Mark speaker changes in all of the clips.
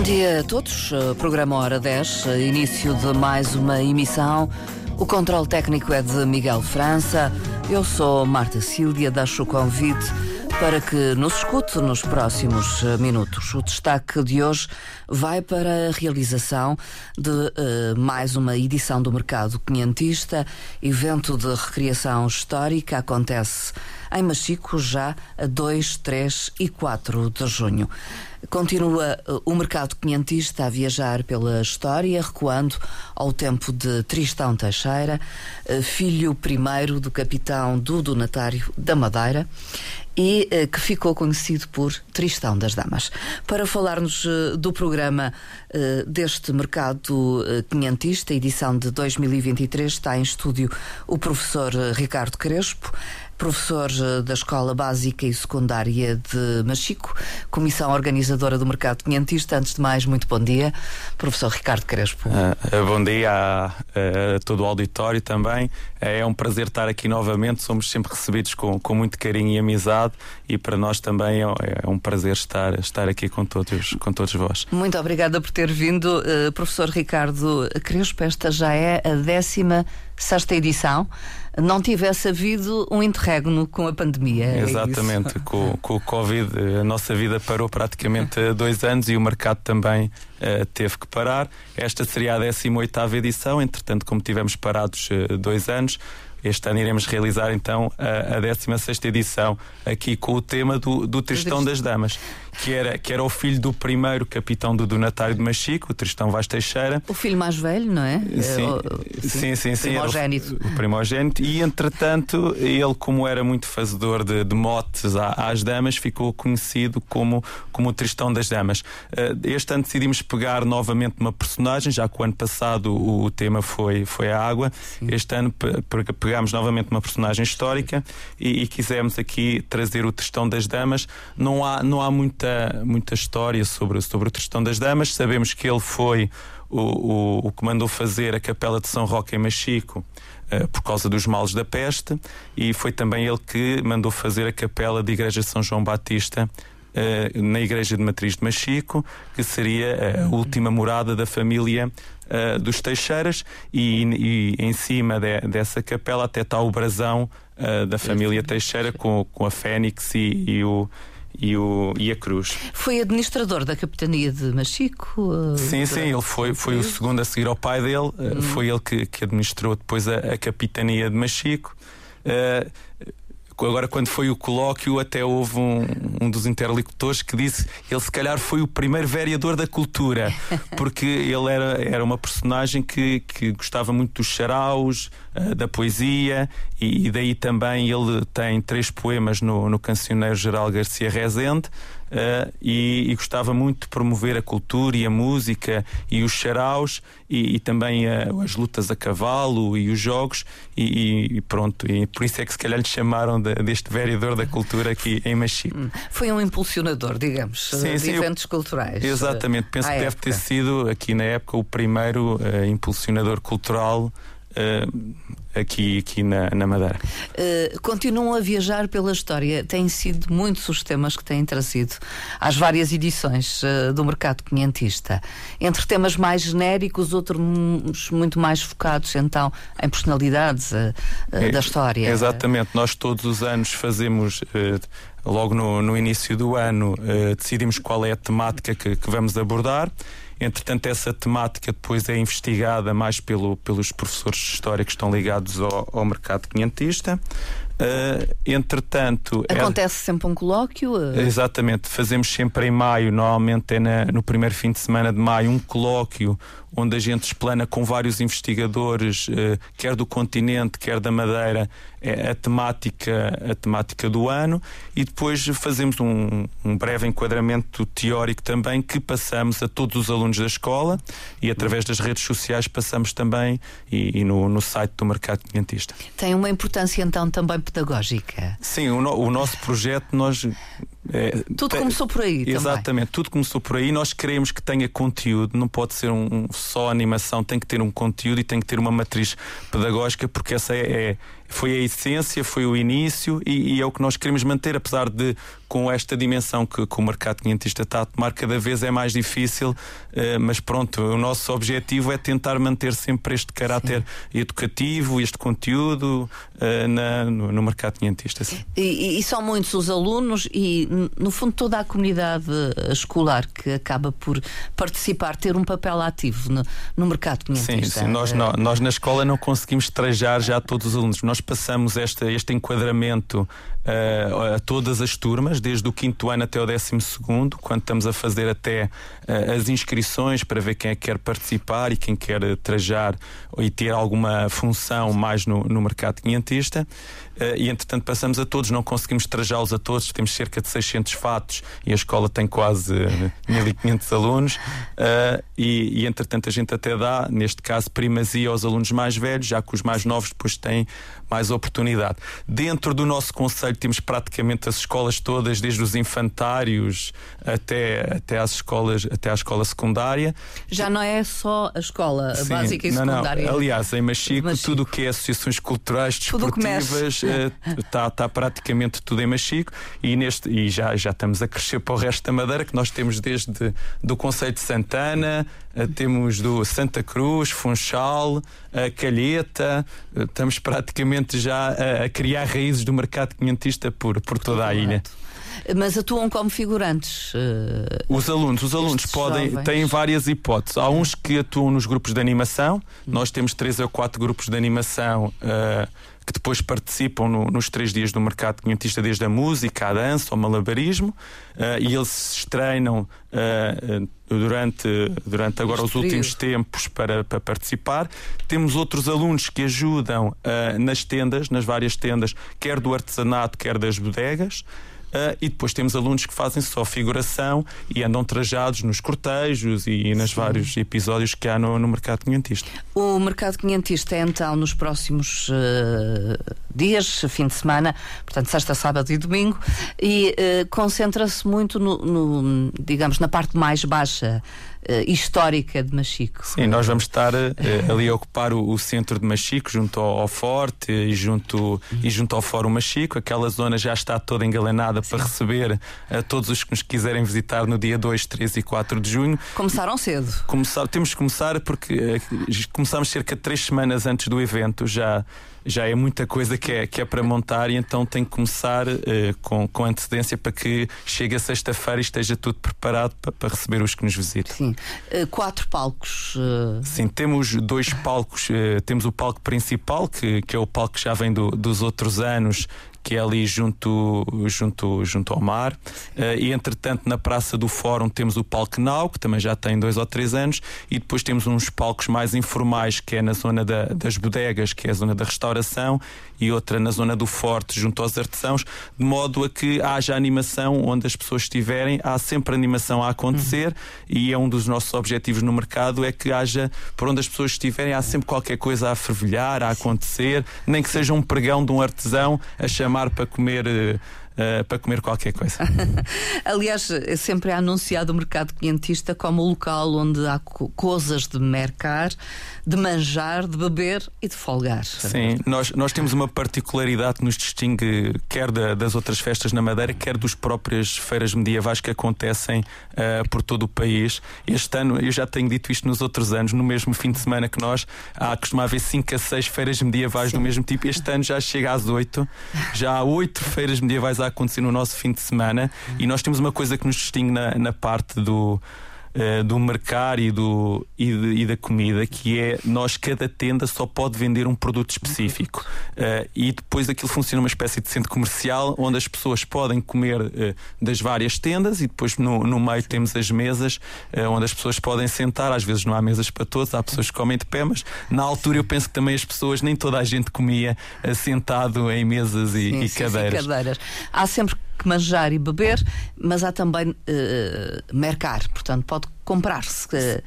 Speaker 1: Bom dia a todos. Eh, programa Hora 10, eh, início de mais uma emissão. O controle técnico é de Miguel França. Eu sou Marta Sílvia, deixo o convite para que nos escute nos próximos eh, minutos. O destaque de hoje vai para a realização de uh, mais uma edição do Mercado Quinhentista, evento de recriação histórica, acontece em Machico já a 2, 3 e 4 de junho. Continua uh, o mercado quinhentista a viajar pela história, recuando ao tempo de Tristão Teixeira, uh, filho primeiro do capitão do donatário da Madeira e uh, que ficou conhecido por Tristão das Damas. Para falar-nos do programa deste mercado quinhentista, edição de 2023, está em estúdio o professor Ricardo Crespo professor eh, da Escola Básica e Secundária de Machico, comissão organizadora do Mercado Quinhentista. Antes de mais, muito bom dia, professor Ricardo Crespo.
Speaker 2: Uh, bom dia a, a, todo o auditório também. É um prazer estar aqui novamente. Somos sempre recebidos com, com muito carinho e amizade e para nós também é, é um prazer estar, estar aqui com todos, com todos vós.
Speaker 1: Muito obrigada por ter vindo, uh, professor Ricardo Crespo. Esta já é a décima sexta edição não tivesse havido um interregno com a pandemia.
Speaker 2: É Exatamente, é com, com, o Covid a nossa vida parou praticamente há dois anos e o mercado também uh, teve que parar. Esta seria a 18 edição, entretanto, como tivemos parados uh, dois anos, este ano iremos realizar então a, a 16 edição, aqui com o tema do, do Tristão das Damas, que era, que era o filho do primeiro capitão do Donatário de Machico, o Tristão Vaz Teixeira.
Speaker 1: O filho mais velho, não é?
Speaker 2: Sim,
Speaker 1: é,
Speaker 2: sim, sim. sim
Speaker 1: primogênito.
Speaker 2: O, o, primogênito. E entretanto, ele, como era muito fazedor de, de motes às damas, ficou conhecido como, como o Tristão das Damas. Eh, este ano decidimos pegar novamente uma personagem, já que o ano passado o, o tema foi, foi a água. Sim. Este ano pegámos novamente uma personagem histórica e, e, quisemos aqui trazer o Tristão das Damas. Não há, não há muita, muita história sobre, sobre o Tristão das Damas. Sabemos que ele foi o, o, o que mandou fazer a Capela de São Roque em Machico uh, por causa dos males da peste e foi também ele que mandou fazer a Capela de Igreja de São João Batista Uh, na igreja de Matriz de Machico, que seria a última morada da família uh, dos Teixeiras, e, e em cima de, dessa capela até está o brasão uh, da família Teixeira com, com a Fênix e, e o e, o, e a Cruz.
Speaker 1: Foi administrador da capitania de Machico?
Speaker 2: Sim, sim, ele foi, foi o segundo a seguir ao pai dele, hum. foi ele que, que administrou depois a, a capitania de Machico. Uh, agora quando foi o colóquio, até houve um, um dos interlocutores que disse ele se calhar foi o primeiro vereador da cultura, porque ele era, era uma personagem que, que gostava muito dos charaus, uh, da poesia, e, e, daí também ele tem três poemas no, no Cancioneiro Geral Garcia Rezende. Uh, e, e, gostava muito de promover a cultura e a música e os charaus e, e também uh, as lutas a cavalo e os jogos e, e, pronto, e por isso é que se calhar lhe chamaram de, deste vereador da cultura aqui em Machico. Hum.
Speaker 1: Foi um impulsionador, digamos, sim, de sim, eventos eu, culturais.
Speaker 2: Exatamente, penso que época. deve ter sido aqui na época o primeiro uh, impulsionador cultural Uh, aqui, aqui na, na Madeira.
Speaker 1: Uh, continuam a viajar pela história. Têm sido muitos os temas que têm trazido às várias edições uh, do mercado quinhentista. Entre temas mais genéricos, outros muito mais focados então em personalidades é, da história.
Speaker 2: Exatamente. Nós todos os anos fazemos. Logo no, no início do ano, decidimos qual é a temática que, que vamos abordar Entretanto, essa temática depois é investigada mais pelo, pelos professores de História que estão ligados ao, ao mercado quinhentista. Uh, entretanto.
Speaker 1: É- Acontece é... sempre um colóquio? Uh...
Speaker 2: Exatamente, fazemos sempre em maio, normalmente é na, no primeiro fim de semana de maio, um colóquio onde a gente explana com vários investigadores, uh, quer do continente, quer da Madeira, a temática, a temática do ano e depois fazemos um, um breve enquadramento teórico também que passamos a todos os alunos da escola e através das redes sociais passamos também e, e no, no site do Mercado Quinhentista.
Speaker 1: Tem uma importância então também pedagógica.
Speaker 2: Sim, o, no, o nosso projeto, nós.
Speaker 1: É, tudo começou por aí.
Speaker 2: Exatamente,
Speaker 1: também.
Speaker 2: tudo começou por aí. Nós queremos que tenha conteúdo, não pode ser um, um, só animação, tem que ter um conteúdo e tem que ter uma matriz pedagógica, porque essa é, é, foi a essência, foi o início e, e, é o que nós queremos manter, apesar de com esta dimensão que, que o mercado quinhentista está a tomar, cada vez é mais difícil, uh, mas pronto, o nosso objetivo é tentar manter sempre este caráter Sim. educativo, este conteúdo uh, na, no, no, mercado quinhentista.
Speaker 1: E, e, são muitos os alunos e, no fundo, toda a comunidade escolar que acaba por participar, ter um papel ativo no, no mercado quinhentista.
Speaker 2: Sim, sim. Nós, nós, nós na escola não conseguimos trajar já todos os alunos. Nós passamos este, este enquadramento uh, a todas as turmas, desde o quinto ano até o décimo segundo, quando estamos a fazer até uh, as inscrições para ver quem é que quer participar e quem quer trajar e ter alguma função mais no, no mercado quinhentista. Uh, e entretanto passamos a todos, não conseguimos trajá-los a todos, temos cerca de 600 fatos e a escola tem quase 1500 alunos. e, e entretanto a gente até dá, neste caso, primazia aos alunos mais velhos, já que os mais novos depois têm mais oportunidade. Dentro do nosso conselho temos praticamente as escolas todas, desde os infantários até, até às escolas, até à escola secundária.
Speaker 1: Já não é só a escola Sim, básica e secundária.
Speaker 2: Não, não. Aliás, em Machico, Machico. tudo o que é associações culturais, desportivas, está uh, tá praticamente tudo em Machico e, neste, e já, já estamos a crescer para o resto da Madeira, que nós temos desde do Conceito de Santana, uh, temos do Santa Cruz, Funchal, a Calheta, uh, estamos praticamente já a, a criar raízes do mercado quinhentista por, por toda a ilha.
Speaker 1: Mas atuam como figurantes. Uh,
Speaker 2: os alunos, os alunos podem jovens. têm várias hipóteses. Há uns que atuam nos grupos de animação. Hum. Nós temos três ou quatro grupos de animação. Uh, que depois participam no, nos três dias do mercado quinhentista, desde a música, a dança, ao malabarismo, uh, e eles se treinam uh, durante, durante agora os últimos tempos para, para participar. Temos outros alunos que ajudam uh, nas tendas, nas várias tendas, quer do artesanato, quer das bodegas. Uh, e depois temos alunos que fazem só figuração e andam trajados nos cortejos e, nos vários episódios que há no, no mercado quinhentista.
Speaker 1: O mercado quinhentista é então nos próximos uh, dias, fim de semana, portanto, sexta, sábado e domingo, e uh, concentra-se muito no, no, digamos, na parte mais baixa uh, histórica de Machico.
Speaker 2: Sim, nós vamos estar uh, ali a ocupar o, o, centro de Machico, junto ao, ao Forte e junto, uhum. e junto ao Fórum Machico. Aquela zona já está toda engalanada Sim. para receber uh, todos os que nos quiserem visitar no dia 2, 3 e 4 de junho.
Speaker 1: Começaram cedo.
Speaker 2: Começar, temos que começar porque começamos cerca de três semanas antes do evento já já é muita coisa que é, que é para montar e então tem que começar uh, com, com antecedência para que chegue a sexta-feira e esteja tudo preparado para, para, receber os que nos visitam.
Speaker 1: Sim. Uh, quatro palcos. Uh...
Speaker 2: Sim, temos dois palcos. temos o palco principal, que, que é o palco que já vem do, dos outros anos, que é ali junto, junto, junto ao mar. Uh, e entretanto, na Praça do Fórum temos o Palco Nau, que também já tem dois ou três anos, e depois temos uns palcos mais informais, que é na zona da, das bodegas, que é a zona da restauração, e outra na zona do Forte, junto aos artesãos, de modo a que haja animação onde as pessoas estiverem, há sempre animação a acontecer, uhum. e é um dos nossos objetivos no mercado, é que haja, por onde as pessoas estiverem, há sempre qualquer coisa a fervilhar, a acontecer, nem que seja um pregão de um artesão a chamar chamar para comer uh, para comer qualquer coisa.
Speaker 1: Aliás, sempre é anunciado o mercado quinhentista como o local onde há coisas de mercar, de manjar, de beber e de folgar.
Speaker 2: Sim, nós, nós temos uma particularidade que nos distingue quer da, das outras festas na Madeira, quer dos próprias feiras medievais que acontecem uh, por todo o país. Este ano, eu já tenho dito isto nos outros anos, no mesmo fim de semana que nós, há costuma haver 5 a 6 feiras medievais Sim. do mesmo tipo. Este ano já chega às 8. Já há 8 feiras medievais a acontecer no nosso fim de semana e nós temos uma coisa que nos distingue na, na parte do uh, do mercar e, do, e, de, e, da comida, que é nós, cada tenda só pode vender um produto específico. Uh, e depois aquilo funciona uma espécie de centro comercial onde as pessoas podem comer uh, das várias tendas e depois no, no meio temos as mesas onde as pessoas podem sentar. Às vezes não há mesas para todos, há pessoas que comem de pé, mas na altura eu penso que também as pessoas, nem toda a gente comia sentado em mesas e, sim, e cadeiras.
Speaker 1: Sim, cadeiras. Há sempre que manjar e beber, mas há também uh, mercar, portanto, pode comprar-se.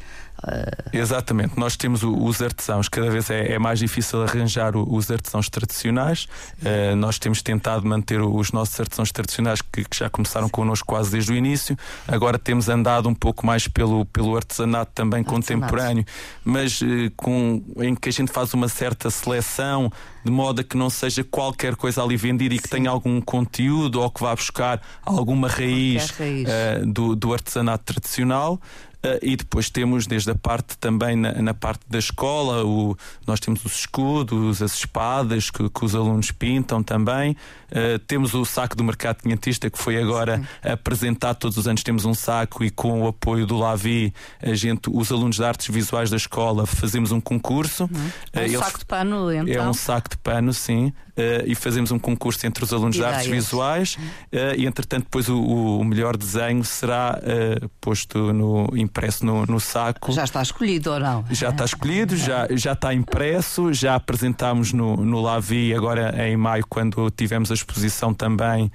Speaker 2: Exatamente, nós temos os artesãos, cada vez é, é mais difícil arranjar os artesãos tradicionais. Uh, nós temos tentado manter os nossos artesãos tradicionais que, que, já começaram connosco quase desde o início. Agora temos andado um pouco mais pelo, pelo artesanato também artesanato. contemporâneo, mas uh, com, em que a gente faz uma certa seleção de modo a que não seja qualquer coisa ali vendida e que Sim. tenha algum conteúdo ou que vá buscar alguma raiz, raiz. Uh, do, do artesanato tradicional. Uh, e depois temos desde a parte também na, na parte da escola, o, nós temos os escudos, as espadas que, que os alunos pintam também. Uh, temos o saco do mercado quinhentista que foi agora Sim. apresentado todos os anos. Temos um saco e com o apoio do Lavi, a gente, os alunos de artes visuais da escola, fazemos um concurso.
Speaker 1: Uhum. É um saco de pano, então?
Speaker 2: É um saco de pano, sim. Uh, e fazemos um concurso entre os alunos Ideias. de artes visuais uh, e entretanto depois o, o melhor desenho será posto no impresso no, no, saco.
Speaker 1: Já está escolhido ou não?
Speaker 2: Já está escolhido já já está impresso já apresentámos no no Lavi agora em maio quando tivemos a exposição também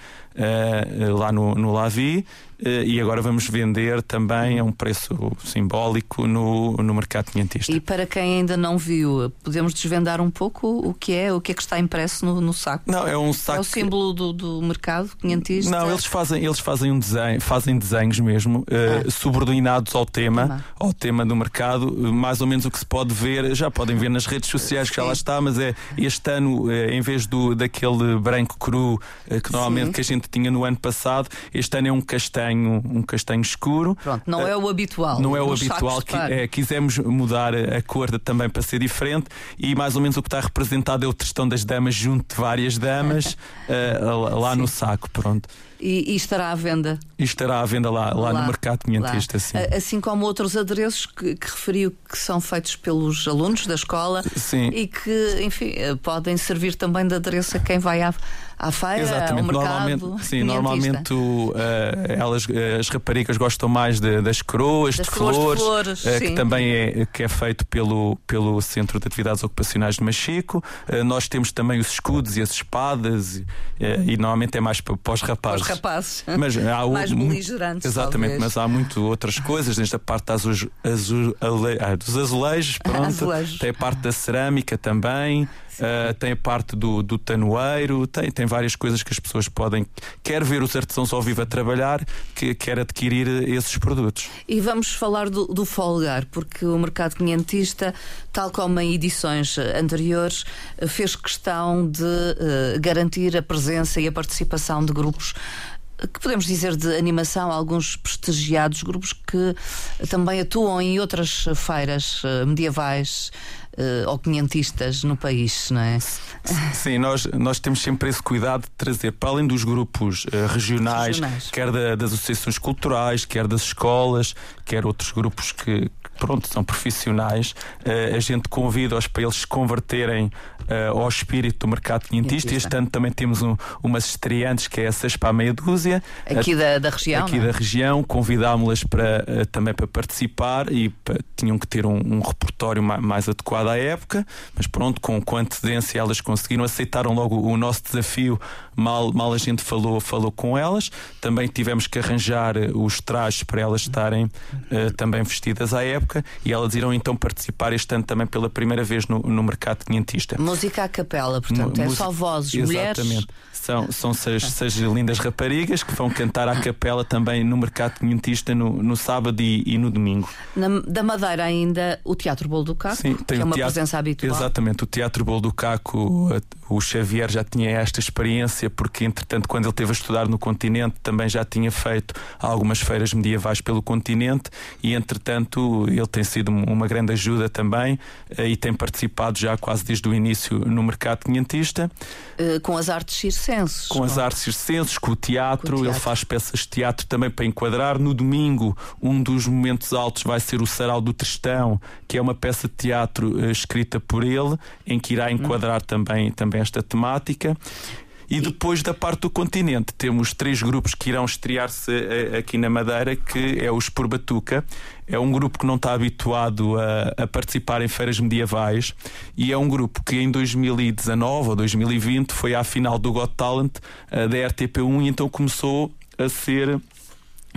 Speaker 2: lá no, no Lavi eh, e agora vamos vender também a um preço simbólico no, no mercado quinhentista.
Speaker 1: E para quem ainda não viu, podemos desvendar um pouco o que é, o que é que está impresso no, no saco?
Speaker 2: Não, é um saco. É
Speaker 1: o símbolo do, do mercado quinhentista?
Speaker 2: Não, eles fazem, eles fazem um desenho, fazem desenhos mesmo, uh, ah. subordinados ao tema, tema, ao tema do mercado, mais ou menos o que se pode ver, já podem ver nas redes sociais que já lá está, mas é este ano, uh, em vez do, daquele branco cru uh, que normalmente Sim. que a gente tinha no ano passado, este ano é um castanho um castanho escuro.
Speaker 1: Pronto, não é o habitual.
Speaker 2: Não é o habitual. Que, é, quisemos mudar a cor também para ser diferente e mais ou menos o que está representado é o testão das damas junto de várias damas uh, lá Sim. no saco. Pronto.
Speaker 1: E, e, estará à venda?
Speaker 2: E estará à venda lá, lá, lá no mercado quinhentista, sim.
Speaker 1: Assim como outros adereços que, que, referiu que são feitos pelos alunos da escola
Speaker 2: sim.
Speaker 1: e que, enfim, eh, podem servir também de adereço a quem vai à, à feira,
Speaker 2: Exatamente.
Speaker 1: ao
Speaker 2: mercado. Normalmente, sim, normalmente uh, elas, as raparigas gostam mais de, das coroas, das de flores, flores uh, que também é, que é feito pelo, pelo Centro de Atividades Ocupacionais de Machico. Uh, nós temos também os escudos e as espadas, e normalmente é mais para, para os rapazes
Speaker 1: rapazes.
Speaker 2: Mas há
Speaker 1: mais beligerantes.
Speaker 2: Exatamente,
Speaker 1: talvez.
Speaker 2: mas há muito outras coisas, desde a parte azul, azul, ale, ah, dos azulejos, pronto. azulejos. Tem a parte da cerâmica também. Uh, tem a parte do, do tanoeiro, tem, tem várias coisas que as pessoas podem, quer ver os artesãos ao vivo a trabalhar, que quer adquirir esses produtos.
Speaker 1: E vamos falar do, do folgar, porque o mercado quinhentista, tal como em edições anteriores, fez questão de uh, garantir a presença e a participação de grupos que podemos dizer de animação, alguns prestigiados grupos que também atuam em outras feiras eh, medievais uh, ou quinhentistas no país, não é?
Speaker 2: Sim, nós, nós temos sempre esse cuidado de trazer, para além dos grupos uh, regionais, regionais, quer da, das associações culturais, quer das escolas, quer outros grupos que, pronto, são profissionais, uh, a gente convida-os para eles se converterem uh, ao espírito do mercado quinhentista. Este ano também temos um, umas estreantes que é essas para a meia dúzia.
Speaker 1: Aqui da, da região?
Speaker 2: Aqui
Speaker 1: não?
Speaker 2: da região, convidámos-las para, uh, também para participar e para, tinham que ter um, um repertório mais, mais, adequado à época, mas pronto, com, com antecedência elas conseguiram, aceitaram logo o nosso desafio, mal, mal a gente falou, falou com elas. Também tivemos que arranjar os trajes para elas estarem também vestidas à época e elas irão então participar este ano também pela primeira vez no, no mercado quinhentista.
Speaker 1: Música à capela, portanto, é só vozes,
Speaker 2: Exatamente.
Speaker 1: mulheres.
Speaker 2: São, são seis, seis lindas raparigas que vão cantar à capela também no mercado quinhentista no, no sábado e, e no domingo.
Speaker 1: Na, da Madeira ainda o Teatro Bolo do Caco, Sim, tem que é uma teatro, presença habitual.
Speaker 2: Exatamente, o Teatro Bolo do Caco, o Xavier já tinha esta experiência porque entretanto quando ele esteve a estudar no continente também já tinha feito algumas feiras medievais pelo continente e entretanto ele tem sido uma grande ajuda também eh, e tem participado já quase desde o início no mercado quinhentista.
Speaker 1: Uh, com as artes circenses.
Speaker 2: Com, as artes circenses, com o, teatro, com o teatro, ele faz peças de teatro também para enquadrar. No domingo, um dos momentos altos vai ser o Sarau do Tristão, que é uma peça de teatro uh, escrita por ele, em que irá enquadrar hum. também, também esta temática. E depois da parte do continente temos três grupos que irão estrear-se eh, aqui na Madeira, que é o Esporbatuca. É um grupo que não está habituado a, a, participar em feiras medievais e é um grupo que em 2019 ou 2020 foi à final do Got Talent uh, da RTP1 e então começou a ser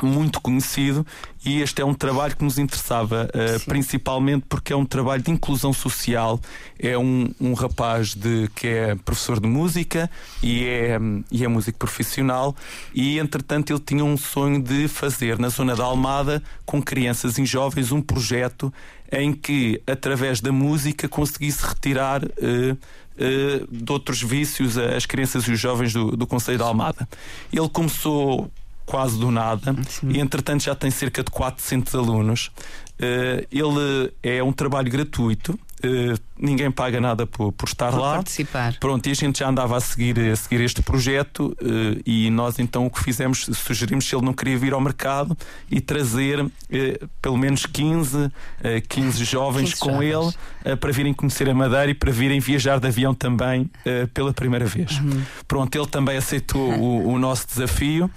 Speaker 2: muito conhecido e este é um trabalho que nos interessava uh, principalmente porque é um trabalho de inclusão social é um, um rapaz de, que é professor de música e é, e é músico profissional e entretanto ele tinha um sonho de fazer na zona da Almada com crianças e jovens um projeto em que através da música conseguisse retirar uh, Uh, de outros vícios as crianças e os jovens do, do Conselho da Almada. Ele começou quase do nada Sim. e entretanto já tem cerca de 400 alunos. Uh, ele é um trabalho gratuito. Uh, ninguém paga nada por, por estar por lá.
Speaker 1: Participar.
Speaker 2: Pronto, e a gente já andava a seguir, a seguir este projeto uh, e nós então o que fizemos, sugerimos se ele não queria vir ao mercado e trazer pelo menos 15, 15 jovens 15 com jovens. ele para virem conhecer a Madeira e para virem viajar de avião também pela primeira vez. Uhum. Pronto, ele também aceitou o, o nosso desafio.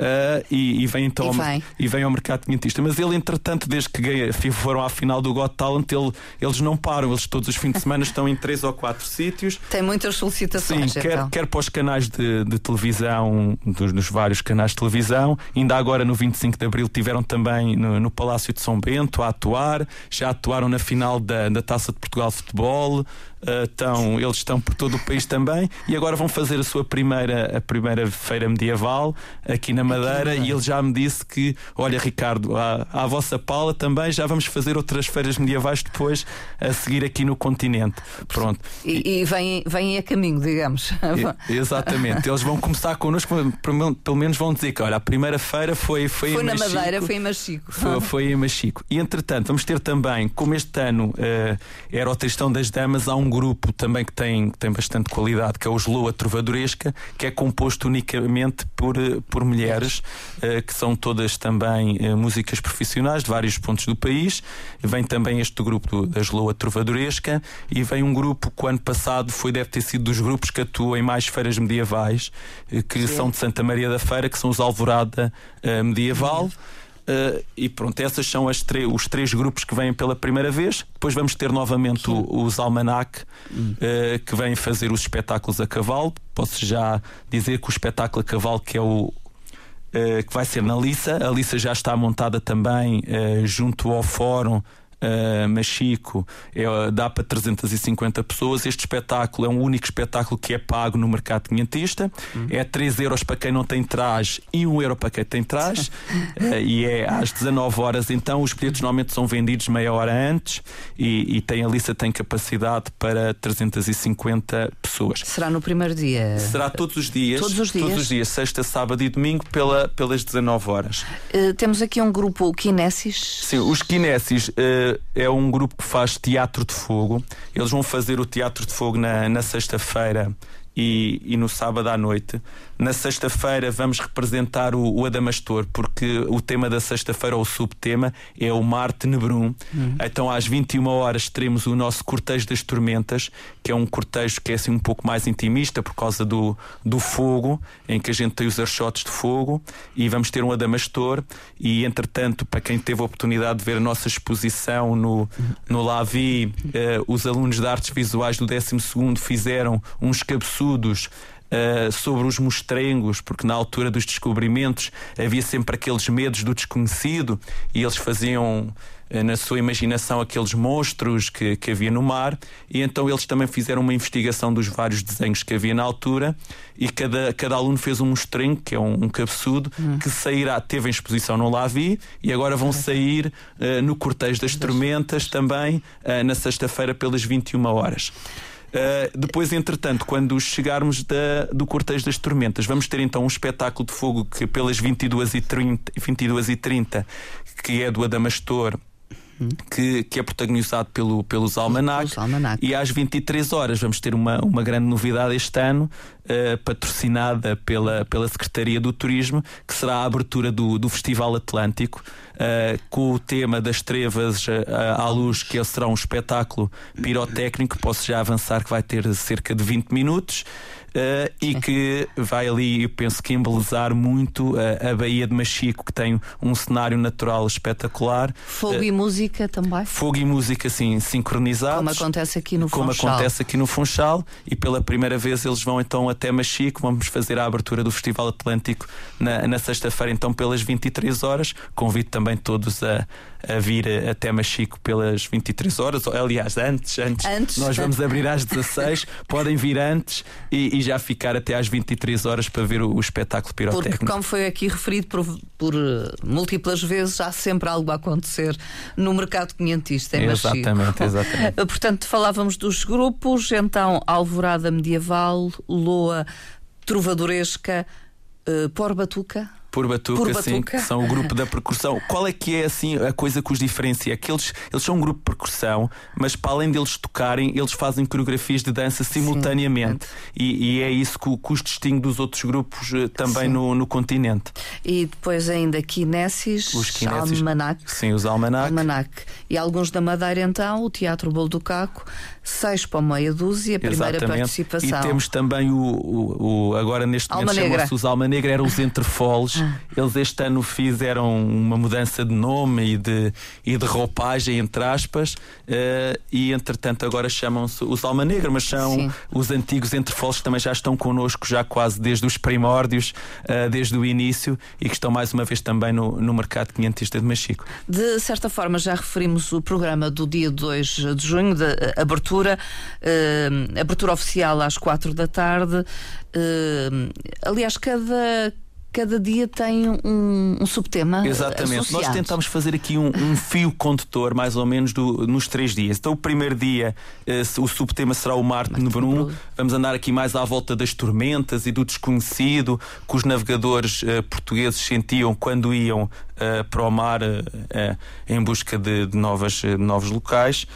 Speaker 2: Uh, e, e, vem então e vem. Ao, e vem ao mercado quinhentista. Mas ele, entretanto, desde que foram à final do Got Talent, ele, eles não param, eles todos os fins de semana estão em três ou quatro sítios.
Speaker 1: Tem muitas solicitações.
Speaker 2: Sim, quer, então. quer para os canais de, de televisão, dos, dos, vários canais de televisão, ainda agora no 25 de Abril tiveram também no, no Palácio de São Bento a atuar, já atuaram na final da, da Taça de Portugal de Futebol. Uh, estão, eles estão por todo o país também e agora vão fazer a sua primeira, a primeira feira medieval aqui na Madeira e ele já me disse que, olha Ricardo, à, à vossa pala também já vamos fazer outras feiras medievais depois a seguir aqui no continente. Pronto.
Speaker 1: E, e vêm, vêm a caminho, digamos.
Speaker 2: E, exatamente. Eles vão começar connosco, pelo menos vão dizer que olha, a primeira feira foi, foi,
Speaker 1: foi
Speaker 2: na
Speaker 1: Machico, Madeira, foi em Machico.
Speaker 2: Foi, foi em Machico. E entretanto, vamos ter também, como este ano uh, era o Tristão das Damas, há um grupo também que tem, que tem bastante qualidade, que é o Sloa Trovadoresca, que é composto unicamente por, eh, por mulheres, uh, que são todas também uh, músicas profissionais de vários pontos do país. Vem também este grupo da Sloa Trovadoresca e vem um grupo que o ano passado foi, deve ter sido dos grupos que atuam em mais feiras medievais, que Sim. são de Santa Maria da Feira, que são os Alvorada Medieval. Uh, e pronto, essas são as os três grupos que vêm pela primeira vez. Depois vamos ter novamente o, os Almanac, uh, que vêm fazer os espetáculos a cavalo. Posso já dizer que o espetáculo a cavalo, que é o. Uh, que vai ser na Lissa. A Lissa já está montada também junto ao Fórum uh, Machico é, dá para 350 pessoas. Este espetáculo é um único espetáculo que é pago no mercado quinhentista. Uhum. É 3 euros para quem não tem traje e 1 euro para quem tem traje. uh, e é às 19 horas. Então, os bilhetes normalmente são vendidos meia hora antes e, e tem a lista tem capacidade para 350 pessoas.
Speaker 1: Será no primeiro dia?
Speaker 2: Será todos os dias.
Speaker 1: Todos os dias?
Speaker 2: Todos os dias, sexta, sábado e domingo, pela, pelas 19 horas.
Speaker 1: Uh, temos aqui um grupo Kinesis.
Speaker 2: Sim, os Kinesis uh, é um grupo que faz teatro de fogo. Eles vão fazer o teatro de fogo na, na sexta-feira e, e, no sábado à noite. Na sexta-feira vamos representar o, o, Adamastor, porque o tema da sexta-feira, ou o subtema, é o Mar Tenebrum. Uhum. Então às 21 horas teremos o nosso Cortejo das Tormentas, que é um cortejo que é assim um pouco mais intimista por causa do, do fogo, em que a gente tem os archotes de fogo, e vamos ter um Adamastor. E entretanto, para quem teve a oportunidade de ver a nossa exposição no, no Lavi, uh, os alunos de artes visuais do 12 fizeram uns cabeçudos uh, sobre os mostrengos, porque na altura dos descobrimentos havia sempre aqueles medos do desconhecido e eles faziam uh, na sua imaginação aqueles monstros que, que havia no mar, e então eles também fizeram uma investigação dos vários desenhos que havia na altura, e cada, cada aluno fez um mostrengo, que é um, um cabeçudo, hum. que sairá, teve em exposição no Lavi, e agora vão sair uh, no Cortejo das Tormentas também, na sexta-feira, pelas 21 horas. Uh, depois, entretanto, quando chegarmos da, do Cortejo das Tormentas, vamos ter então um espetáculo de fogo que pelas 22h30, 22 que é do Adamastor que, que é protagonizado pelo, pelos Almanac.
Speaker 1: Almanac.
Speaker 2: E às 23 horas vamos ter uma, uma grande novidade este ano, uh, patrocinada pela, pela Secretaria do Turismo, que será a abertura do, do Festival Atlântico, uh, com o tema das trevas uh, à luz, que será um espetáculo pirotécnico. Posso já avançar que vai ter cerca de 20 minutos. Uh, e que vai ali, eu penso que embelezar muito a, a Baía de Machico, que tem um cenário natural espetacular.
Speaker 1: Fogo uh, e música também?
Speaker 2: Fogo e música, sim, sincronizados.
Speaker 1: Como acontece aqui no
Speaker 2: Como
Speaker 1: Funchal.
Speaker 2: acontece aqui no Funchal. E pela primeira vez eles vão então até Machico. Vamos fazer a abertura do Festival Atlântico na, na sexta-feira, então pelas 23 horas. Convido também todos a, a vir até Machico pelas 23 horas. Aliás, antes, antes.
Speaker 1: antes.
Speaker 2: Nós vamos abrir às 16. Podem vir antes e, e, já ficar até às 23 horas para ver o, o espetáculo pirotécnico.
Speaker 1: Porque, como foi aqui referido por, por uh, múltiplas vezes, há sempre algo a acontecer no mercado quinhentista em Machico.
Speaker 2: Exatamente, exatamente.
Speaker 1: Portanto, falávamos dos grupos, então Alvorada Medieval, Loa Trovadoresca, uh, Porbatuca.
Speaker 2: Por Batuca, Por Batuca. Sim, que são o grupo da percussão. Qual é que é assim a coisa que os diferencia? Que eles, eles são um grupo de percussão, mas para além deles tocarem, eles fazem coreografias de dança simultaneamente. E, e, é isso que, que, os distingue dos outros grupos eh, também no, no, continente.
Speaker 1: E depois ainda Kinesis, os Kinesis Almanac.
Speaker 2: Sim, os Almanac.
Speaker 1: Almanac. E alguns da Madeira, então, o Teatro Bolo do Caco, seis para meia dúzia, a primeira
Speaker 2: Exatamente.
Speaker 1: participação.
Speaker 2: E temos também o, o, o agora neste momento chama-se os Alma Negra, eram os Entrefoles. Eles este ano fizeram uma mudança de nome e de, e de roupagem, entre aspas, uh, e entretanto agora chamam-se os Alma Negra, mas são Sim. os antigos Entrefoles que também já estão connosco já quase desde os primórdios, uh, desde o início, e que estão mais uma vez também no, no mercado quinhentista de Machico.
Speaker 1: De certa forma, já referimos o programa do dia 2 de junho, de abertura, uh, abertura oficial às quatro da tarde. aliás, cada cada dia tem um, um subtema.
Speaker 2: Exatamente.
Speaker 1: Associado.
Speaker 2: Nós tentamos fazer aqui um, um, fio condutor, mais ou menos, do, nos três dias. Então, o primeiro dia, eh, o subtema será o Mar de Nebrum. Vamos andar aqui mais à volta das tormentas e do desconhecido que os navegadores eh, portugueses sentiam quando iam uh, para o mar uh, em busca de, de novas, uh, novos locais.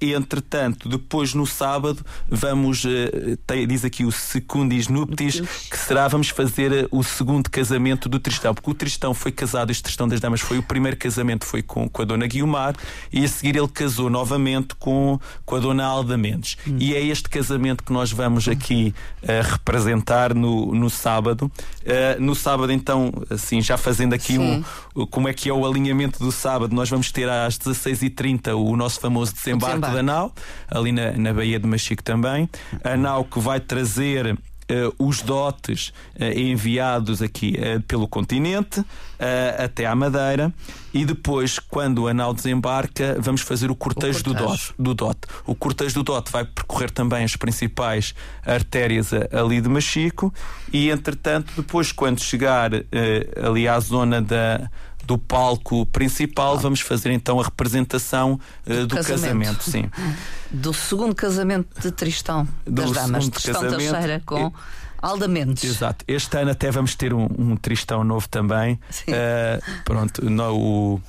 Speaker 2: e, entretanto, depois no sábado, vamos, tem, diz aqui o Secundis Nuptis, que será, vamos fazer o segundo casamento do Tristão, porque o Tristão foi casado, este Tristão das Damas foi o primeiro casamento, foi com, com a Dona Guiomar, e a seguir ele casou novamente com, com a Dona Alda Mendes. Hum. E é este casamento que nós vamos aqui representar no, no sábado. no sábado, então, assim, já fazendo aqui um, como é que é o alinhamento do sábado. Nós vamos ter às 16h30 o nosso famoso desembarque, desembarque. da nau, ali na, na Baía de Machico também. A nau que vai trazer os dotes uh, enviados aqui uh, pelo continente até à Madeira. E depois, quando a nau desembarca, vamos fazer o cortejo, o cortejo. Do, dote, do O cortejo do dote vai percorrer também as principais artérias ali de Machico. E, entretanto, depois, quando chegar ali à zona da do palco principal, vamos fazer então a representação uh, do, casamento. casamento. sim.
Speaker 1: Do segundo casamento de Tristão das do Damas, Tristão Teixeira com Alda Mendes.
Speaker 2: Exato. Este ano até vamos ter um, um Tristão novo também. Uh, pronto, no, o,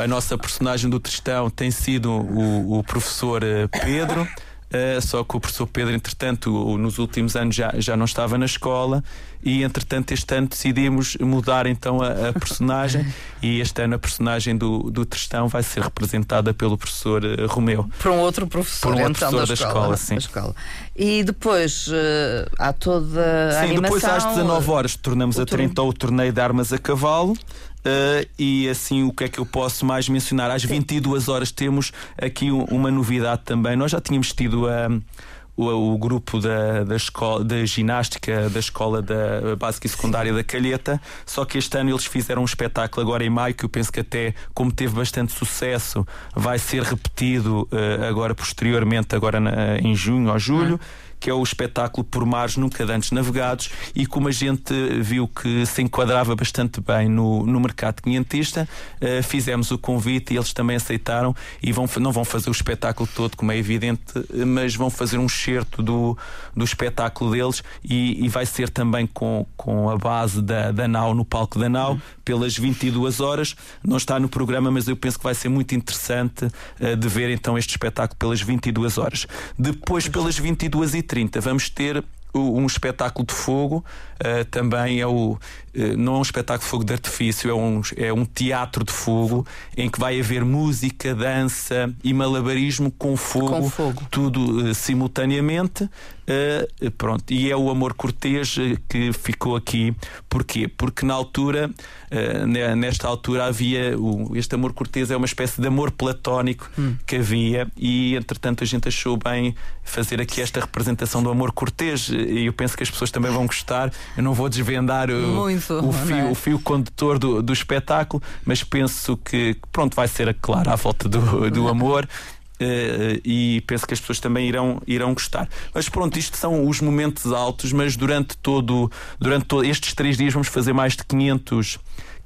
Speaker 2: a nossa personagem do Tristão tem sido o, o professor eh, Pedro. Uh, só que o professor Pedro, entretanto, nos últimos anos já, já não estava na escola e, entretanto, este ano decidimos mudar então a, a personagem e este ano a personagem do, do Tristão vai ser representada pelo professor uh, Romeu.
Speaker 1: Por um outro professor,
Speaker 2: Por um
Speaker 1: então,
Speaker 2: professor
Speaker 1: da,
Speaker 2: da,
Speaker 1: escola,
Speaker 2: sim.
Speaker 1: da escola. E depois uh, há toda a
Speaker 2: Sim,
Speaker 1: animação,
Speaker 2: depois às 19 horas tornamos a ter então o torneio de armas a cavalo. Uh, e assim, o que é que eu posso mais mencionar? Às 22 horas temos aqui uma novidade também. Nós já tínhamos tido a. Uh, o, o, grupo da, da, escola, da ginástica da escola da básica e secundária da Calheta, só que este ano eles fizeram um espetáculo agora em maio que eu penso que até, como teve bastante sucesso, vai ser repetido uh, agora posteriormente, agora na, em junho ou julho. Uhum que é o espetáculo Por Mares Nunca Dantes Navegados, e como a gente viu que se enquadrava bastante bem no, no mercado quinhentista, uh, fizemos o convite e eles também aceitaram e vão, não vão fazer o espetáculo todo, como é evidente, mas vão fazer um excerto do, do espetáculo deles e, e vai ser também com, com a base da, da nau, no palco da nau, pelas 22 horas. Não está no programa, mas eu penso que vai ser muito interessante uh, de ver então este espetáculo pelas 22 horas. Depois, pelas 22 e 30 vamos ter um espetáculo de fogo, uh, também é o. Uh, não é um espetáculo de fogo de artifício, é um, é um teatro de fogo em que vai haver música, dança e malabarismo com fogo,
Speaker 1: com fogo.
Speaker 2: tudo uh, simultaneamente. pronto, e é o amor cortês que ficou aqui. Porquê? Porque na altura, nesta altura, havia. O, este amor cortês é uma espécie de amor platónico hum. que havia, e entretanto a gente achou bem fazer aqui esta representação do amor cortês e eu penso que as pessoas também vão gostar. Eu não vou desvendar o,
Speaker 1: Muito,
Speaker 2: o, fio,
Speaker 1: é?
Speaker 2: o fio condutor do, do espetáculo, mas penso que pronto, vai ser claro à volta do, do amor. Uh, e penso que as pessoas também irão, irão gostar. Mas pronto, isto são os momentos altos, mas durante todo, durante todo estes três dias vamos fazer mais de 500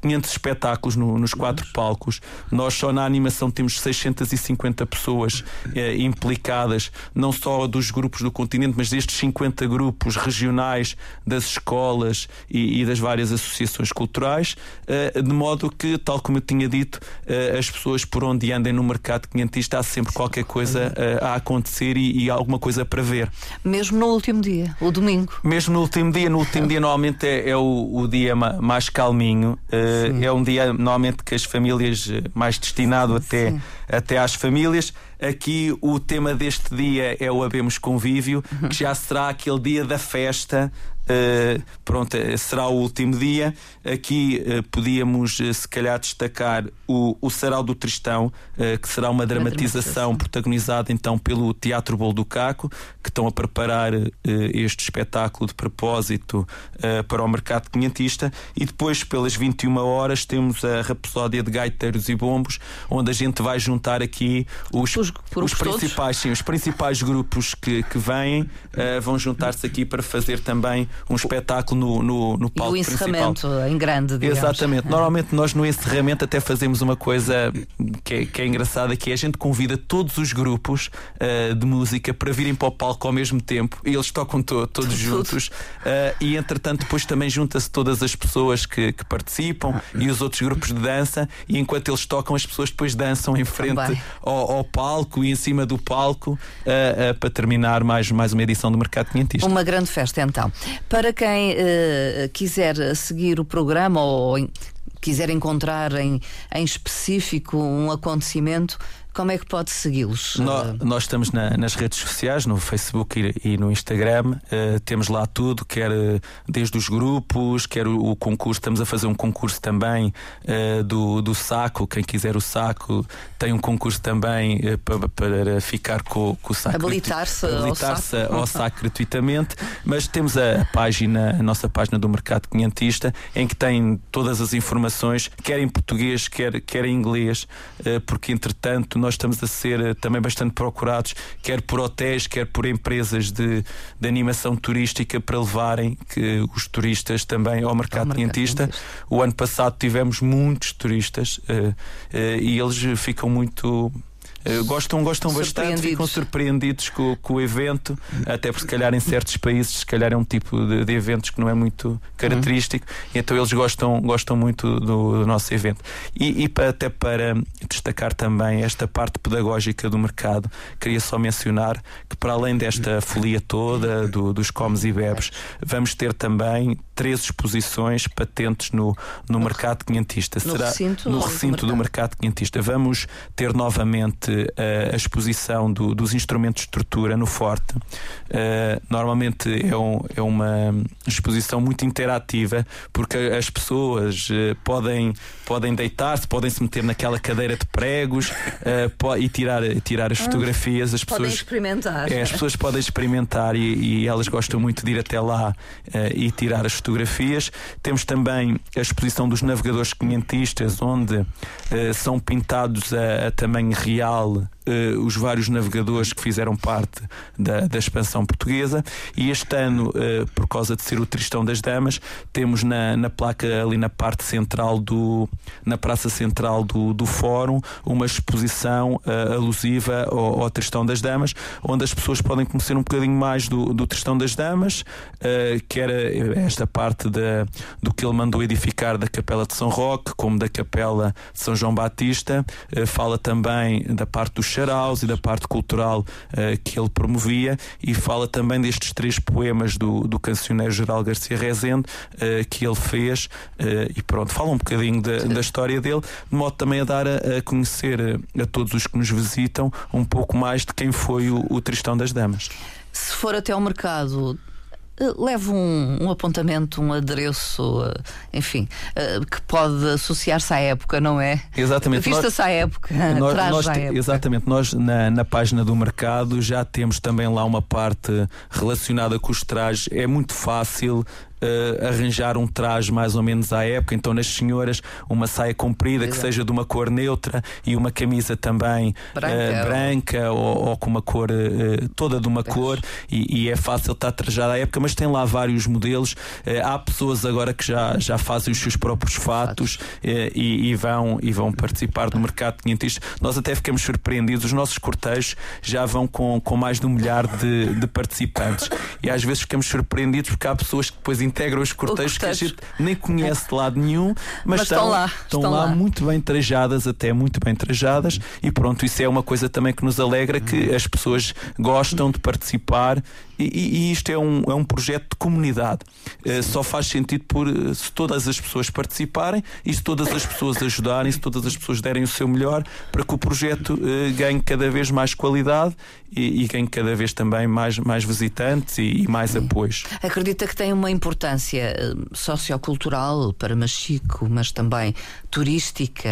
Speaker 2: 500 espetáculos no, nos quatro palcos. Nós só na animação temos 650 pessoas eh, implicadas, não só dos grupos do continente, mas destes 50 grupos regionais das escolas e, e das várias associações culturais, eh, de modo que, tal como eu tinha dito, eh, as pessoas por onde andem no mercado quinhentista há sempre qualquer coisa eh, a acontecer e, e, alguma coisa para ver.
Speaker 1: Mesmo no último dia, o domingo.
Speaker 2: Mesmo no último dia, no último dia normalmente é, é o, o, dia mais calminho. É um dia normalmente que as famílias eh, mais destinado até, até às famílias. Aqui o tema deste dia é o Habemos Convívio, uhum. que já será aquele dia da festa Uh, pronto, eh, será o último dia. Aqui uh, podíamos, uh, se calhar, destacar o, o Sarau do Tristão, que será uma dramatização, dramatização protagonizada então pelo Teatro Bolo do Caco, que estão a preparar este espetáculo de propósito para o mercado quinhentista. E depois, pelas 21 horas, temos a Rapsódia de Gaiteiros e Bombos, onde a gente vai juntar aqui os, os, os principais, sim, os principais grupos que, que vêm, vão juntar-se aqui para fazer também um espetáculo no, no, no palco
Speaker 1: e o encerramento
Speaker 2: principal.
Speaker 1: em grande, digamos.
Speaker 2: Exatamente. Normalmente nós no encerramento até fazemos uma coisa que é, que é engraçada, que é a gente convida todos os grupos uh, de música para virem para o palco ao mesmo tempo e eles tocam to todos juntos uh, e entretanto depois também junta-se todas as pessoas que, que participam ah. e os outros grupos de dança e enquanto eles tocam as pessoas depois dançam em frente ao, ao, palco e em cima do palco uh, para terminar mais, mais uma edição do Mercado Quinhentista.
Speaker 1: Uma grande festa então. Para quem uh, quiser seguir o programa ou quiser encontrar em, em específico um acontecimento, como é que pode segui-los?
Speaker 2: Nós, nós, estamos na, nas redes sociais, no Facebook e, e no Instagram. Uh, temos lá tudo, quer uh, desde os grupos, quer o, o, concurso. Estamos a fazer um concurso também uh, do, do saco. Quem quiser o saco tem um concurso também para, para ficar com, com o saco.
Speaker 1: Habilitar-se
Speaker 2: habilitar
Speaker 1: ao, saco.
Speaker 2: ao saco gratuitamente. Mas temos a página, a nossa página do Mercado Quinhentista, em que tem todas as informações, quer em português, quer, quer em inglês, porque entretanto nós estamos a ser eh, também bastante procurados, quer por hotéis, quer por empresas de, de animação turística para levarem que os turistas também ao mercado clientista. O ano passado tivemos muitos turistas uh, uh, e eles ficam muito gostam, gostam bastante, ficam surpreendidos com, com, o evento, até porque se calhar em certos países se calhar é um tipo de, de eventos que não é muito característico, uhum. então eles gostam, gostam muito do, do nosso evento. E, e para, até para destacar também esta parte pedagógica do mercado, queria só mencionar que para além desta folia toda do, dos comes e bebes, vamos ter também três exposições patentes no, no, no mercado quinhentista.
Speaker 1: No Será recinto,
Speaker 2: no recinto do mercado. mercado quinhentista. Vamos ter novamente uh, a exposição do, dos instrumentos de estrutura no Forte. Uh, normalmente é, um, é, uma exposição muito interativa porque as pessoas uh, podem, podem deitar-se, podem se meter naquela cadeira de pregos e tirar, tirar as ah, fotografias. As
Speaker 1: podem pessoas, experimentar.
Speaker 2: É, as pessoas podem experimentar e, e, elas gostam muito de ir até lá e tirar as fotografias. Temos também a exposição dos navegadores quinhentistas, onde são pintados a, a tamanho real bağlı. Uh, os vários navegadores que fizeram parte da, da expansão portuguesa. E este ano, uh, por causa de ser o Tristão das Damas, temos na, na placa ali na parte central do na praça central do, do fórum uma exposição uh, alusiva ao, ao, Tristão das Damas, onde as pessoas podem conhecer um bocadinho mais do, do Tristão das Damas, que era esta parte da, do que ele mandou edificar da Capela de São Roque, como da Capela de São João Batista, fala também da parte dos charaus e da parte cultural uh, que ele promovia e fala também destes três poemas do, do cancioneiro geral Garcia Rezende uh, que ele fez e pronto, fala um bocadinho da, da, história dele, de modo também a dar a, a conhecer a, a, todos os que nos visitam um pouco mais de quem foi o, o Tristão das Damas.
Speaker 1: Se for até ao mercado leve um, um, apontamento, um adereço, eh, enfim, eh, que pode associar-se à época, não é?
Speaker 2: Exatamente.
Speaker 1: Vista-se à época,
Speaker 2: nós, nós,
Speaker 1: à época.
Speaker 2: Exatamente. Nós, na, na página do mercado, já temos também lá uma parte relacionada com os trajes. É muito fácil uh, arranjar um traje mais ou menos à época. Então, nas senhoras, uma saia comprida Exato. que seja de uma cor neutra e uma camisa também branca, uh, branca ou... Ou, com uma cor uh, toda de uma cor. E, e, é fácil estar trajada à época, mas tem lá vários modelos. há pessoas agora que já, já fazem os seus próprios fatos e, e, vão, e vão participar do mercado quinhentista. Nós até ficamos surpreendidos. Os nossos cortejos já vão com, com mais de um milhar de, de participantes. E às vezes ficamos surpreendidos porque há pessoas que depois integram os cortejos que a gente nem conhece de lado nenhum, mas, mas estão, estão, lá, estão, lá, lá, muito bem trajadas, até muito bem trajadas, e pronto, isso é uma coisa também que nos alegra que as pessoas gostam de participar. E, e, isto é um, é um projeto de comunidade. Uh, só faz sentido por uh, se todas as pessoas participarem e se todas as pessoas ajudarem, se todas as pessoas derem o seu melhor para que o projeto uh, ganhe cada vez mais qualidade e, e, ganhe cada vez também mais, mais visitantes e, e mais apoios.
Speaker 1: Acredita que tem uma importância sociocultural para Machico, mas também turística,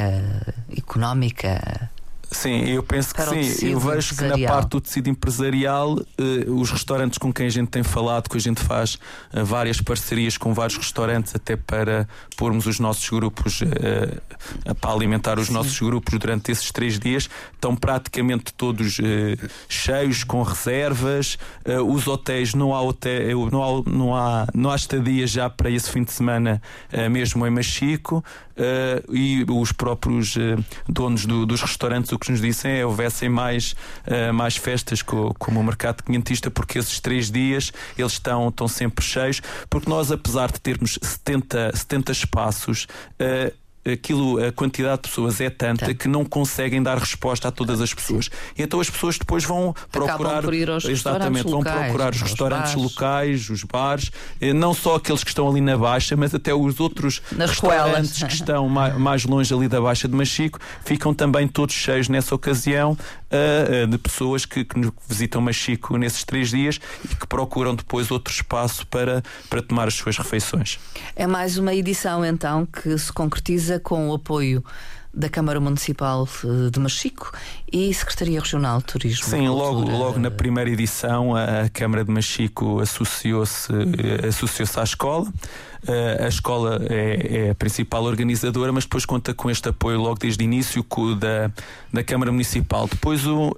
Speaker 1: económica?
Speaker 2: Sim, eu penso que sim. Eu vejo que na parte do tecido empresarial, eh, os restaurantes com quem a gente tem falado, que a gente faz eh, várias parcerias com vários restaurantes, até para pormos os nossos grupos, eh, para alimentar os sim. nossos grupos durante esses três dias, estão praticamente todos cheios, com reservas. Os hotéis, não há, hotel, não há, não há, não há estadia já para esse fim de semana, mesmo em Machico. E os próprios donos do, dos restaurantes, o que nos dissem é houvessem mais, uh, mais festas com, como o mercado quinhentista, porque esses três dias eles estão, estão sempre cheios, porque nós, apesar de termos 70, 70 espaços, uh, aquilo, a quantidade de pessoas é tanta que não conseguem dar resposta a todas as pessoas. E então as pessoas depois vão procurar. Exatamente, vão
Speaker 1: locais,
Speaker 2: procurar os restaurantes bares. locais, os bares, eh, não só aqueles que estão ali na Baixa, mas até os outros Nas restaurantes que estão mais longe ali da Baixa de Machico, ficam também todos cheios nessa ocasião de pessoas que, que visitam Machico nesses três dias e que procuram depois outro espaço para, para tomar as suas refeições.
Speaker 1: É mais uma edição então que se concretiza com o apoio da Câmara Municipal eh, de Machico e Secretaria Regional de Turismo.
Speaker 2: Sim, logo, logo na primeira edição a Câmara de Machico associou-se eh, associou à escola. A escola é, é, a principal organizadora, mas depois conta com este apoio logo desde o início da, da Câmara Municipal. Depois uh,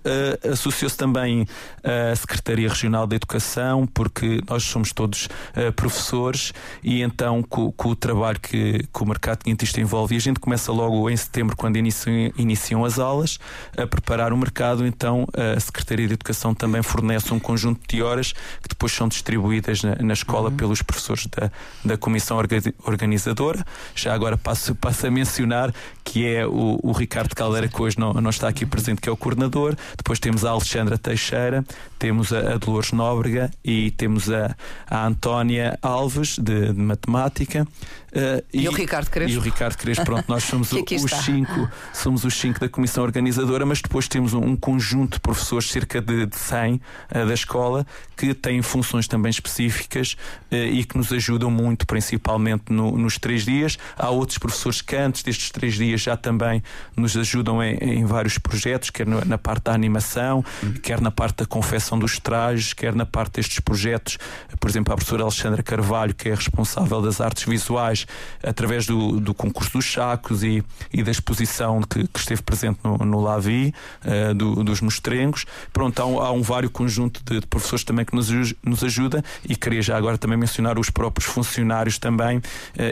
Speaker 2: associou-se também a Secretaria Regional da Educação, porque nós somos todos uh, professores e então com, com, o trabalho que, que o mercado quintista envolve, e a gente começa logo em setembro, quando iniciam, iniciam as aulas, a preparar o mercado. Então a Secretaria de Educação também fornece um conjunto de horas que depois são distribuídas na, na escola uhum. pelos professores da, da Comissão organizadora. Já agora passo, passo a mencionar que é o, o Ricardo Caldeira, que hoje não, não está aqui presente, que é o coordenador. Depois temos a Alexandra Teixeira, temos a, a Dolores Nóbrega e temos a, a Antónia Alves, de, de Matemática.
Speaker 1: Uh, e, e, o Ricardo Crespo.
Speaker 2: E o Ricardo Crespo, pronto, nós somos os cinco, somos os cinco da comissão organizadora, mas depois temos um, um conjunto de professores, cerca de, de 100 uh, da escola, que têm funções também específicas uh, e que nos ajudam muito, principalmente no, nos três dias. Há outros professores que antes destes três dias já também nos ajudam em, em vários projetos, quer na parte da animação, uhum. quer na parte da confecção dos trajes, quer na parte destes projetos. Por exemplo, a professora Alexandra Carvalho, que é responsável das artes visuais através do, do concurso dos sacos e, e da exposição que, que esteve presente no, no Lavi, uh, do, dos mostrengos. Pronto, há um, há um vário conjunto de, de, professores também que nos, nos ajuda e queria já agora também mencionar os próprios funcionários também uh,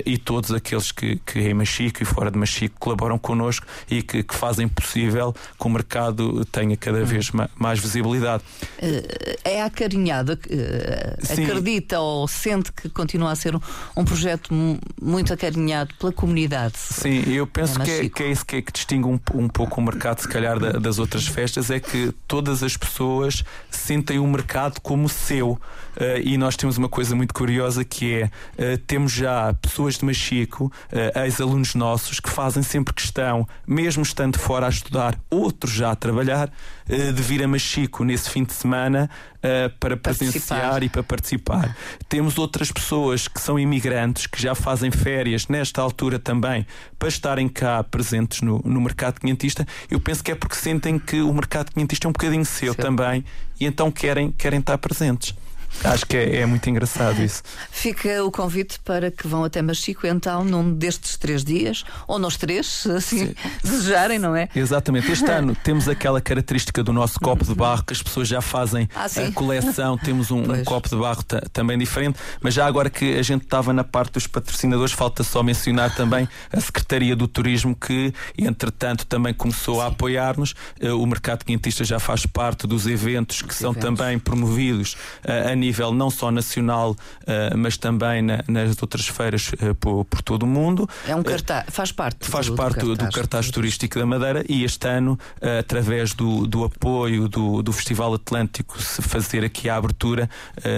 Speaker 2: e todos aqueles que, que em Machico e fora de Machico colaboram connosco e que, que fazem possível que o mercado tenha cada hum. vez mais visibilidade.
Speaker 1: Uh, é acarinhado, acredita ou sente que continua a ser um, um projeto muito acarinhado pela comunidade.
Speaker 2: Sim, eu penso que é, que é isso que, é que distingue um, um pouco o mercado, se calhar, da, das outras festas, é que todas as pessoas sentem o mercado como seu. Uh, e nós temos uma coisa muito curiosa que é uh, temos já pessoas de Machico, uh, ex-alunos nossos, que fazem sempre questão, mesmo estando fora a estudar, outros já a trabalhar, de vir a Machico nesse fim de semana para presenciar e para participar. Temos outras pessoas que são imigrantes, que já fazem férias nesta altura também, para estarem cá presentes no, no mercado quinhentista. Eu penso que é porque sentem que o mercado quinhentista é um bocadinho seu também e então querem, querem estar presentes. Acho que é, é, muito engraçado isso.
Speaker 1: Fica o convite para que vão até Machico, então, num destes três dias, ou nos três, se assim Sim. desejarem, não é?
Speaker 2: Exatamente. Este ano temos aquela característica do nosso copo de barro, que as pessoas já fazem ah, a coleção, temos um, um copo de barro também diferente, mas já agora que a gente estava na parte dos patrocinadores, falta só mencionar também a Secretaria do Turismo, que, entretanto, também começou Sim. a apoiar-nos. Eh, o mercado quintista já faz parte dos eventos que Os são eventos. também promovidos uh, a nível não só nacional, uh, mas também na, nas outras feiras uh, por, por, todo o mundo.
Speaker 1: É um cartaz, faz parte.
Speaker 2: Faz do, parte do cartaz, do cartaz turístico da Madeira e este ano, através do, do apoio do, do Festival Atlântico, se fazer aqui a abertura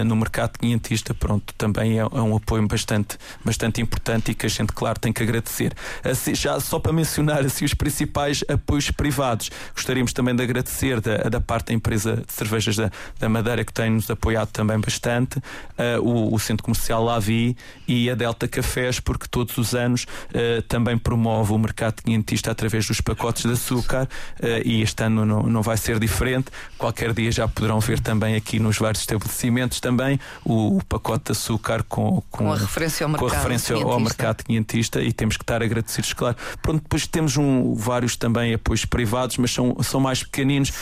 Speaker 2: no mercado quinhentista, pronto, também é, é, um apoio bastante, bastante importante e que a gente, claro, tem que agradecer. Assim, já só para mencionar assim, os principais apoios privados, gostaríamos também de agradecer da, da parte da empresa de cervejas da, da Madeira que tem nos apoiado também também bastante, uh, o, o, Centro Comercial Lavi e a Delta Cafés, porque todos os anos uh, também promove o mercado quinhentista através dos pacotes de açúcar uh, e este ano não, não vai ser diferente. Qualquer dia já poderão ver também aqui nos vários estabelecimentos também o, o pacote de açúcar com,
Speaker 1: com, com a referência ao mercado,
Speaker 2: referência ao mercado quinhentista e temos que estar agradecidos, claro. Pronto, depois temos um, vários também apoios privados, mas são, são mais pequeninos.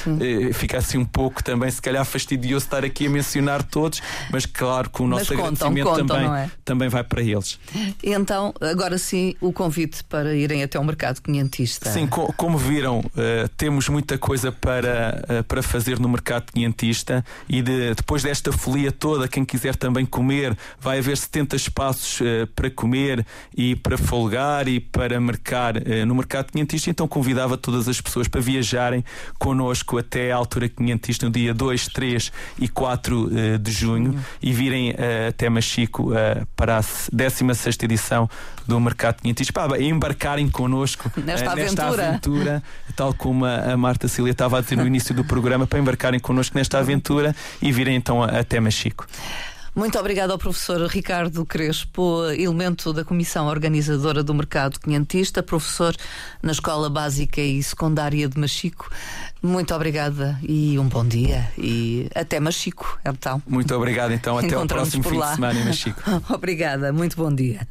Speaker 2: fica assim um pouco também, se calhar fastidioso estar aqui a mencionar todos todos, mas claro que o nosso mas agradecimento contam, também, é? também vai para eles.
Speaker 1: Então, agora sim, o convite para irem até o mercado quinhentista.
Speaker 2: Sim, co como viram, uh, temos muita coisa para, uh, para fazer no mercado quinhentista e de, depois desta folia toda, quem quiser também comer, vai haver 70 espaços uh, para comer e para folgar e para marcar no mercado quinhentista. Então convidava todas as pessoas para viajarem connosco até à altura quinhentista no dia 2, 3 e 4 de junho e virem uh, até Machico uh, para a 16 edição do Mercado Quinhentis, para embarcarem connosco
Speaker 1: nesta,
Speaker 2: uh,
Speaker 1: nesta aventura.
Speaker 2: aventura. tal como a, a Marta Cília estava a dizer no início do programa, para embarcarem connosco nesta aventura e virem então até Machico.
Speaker 1: Muito obrigado ao professor Ricardo Crespo, elemento da Comissão Organizadora do Mercado Quinhentista, professor na Escola Básica e Secundária de Machico. Muito obrigada e um bom dia e até Machico, então.
Speaker 2: Muito obrigado, então, até o próximo fim de semana em Machico.
Speaker 1: obrigada, muito bom dia.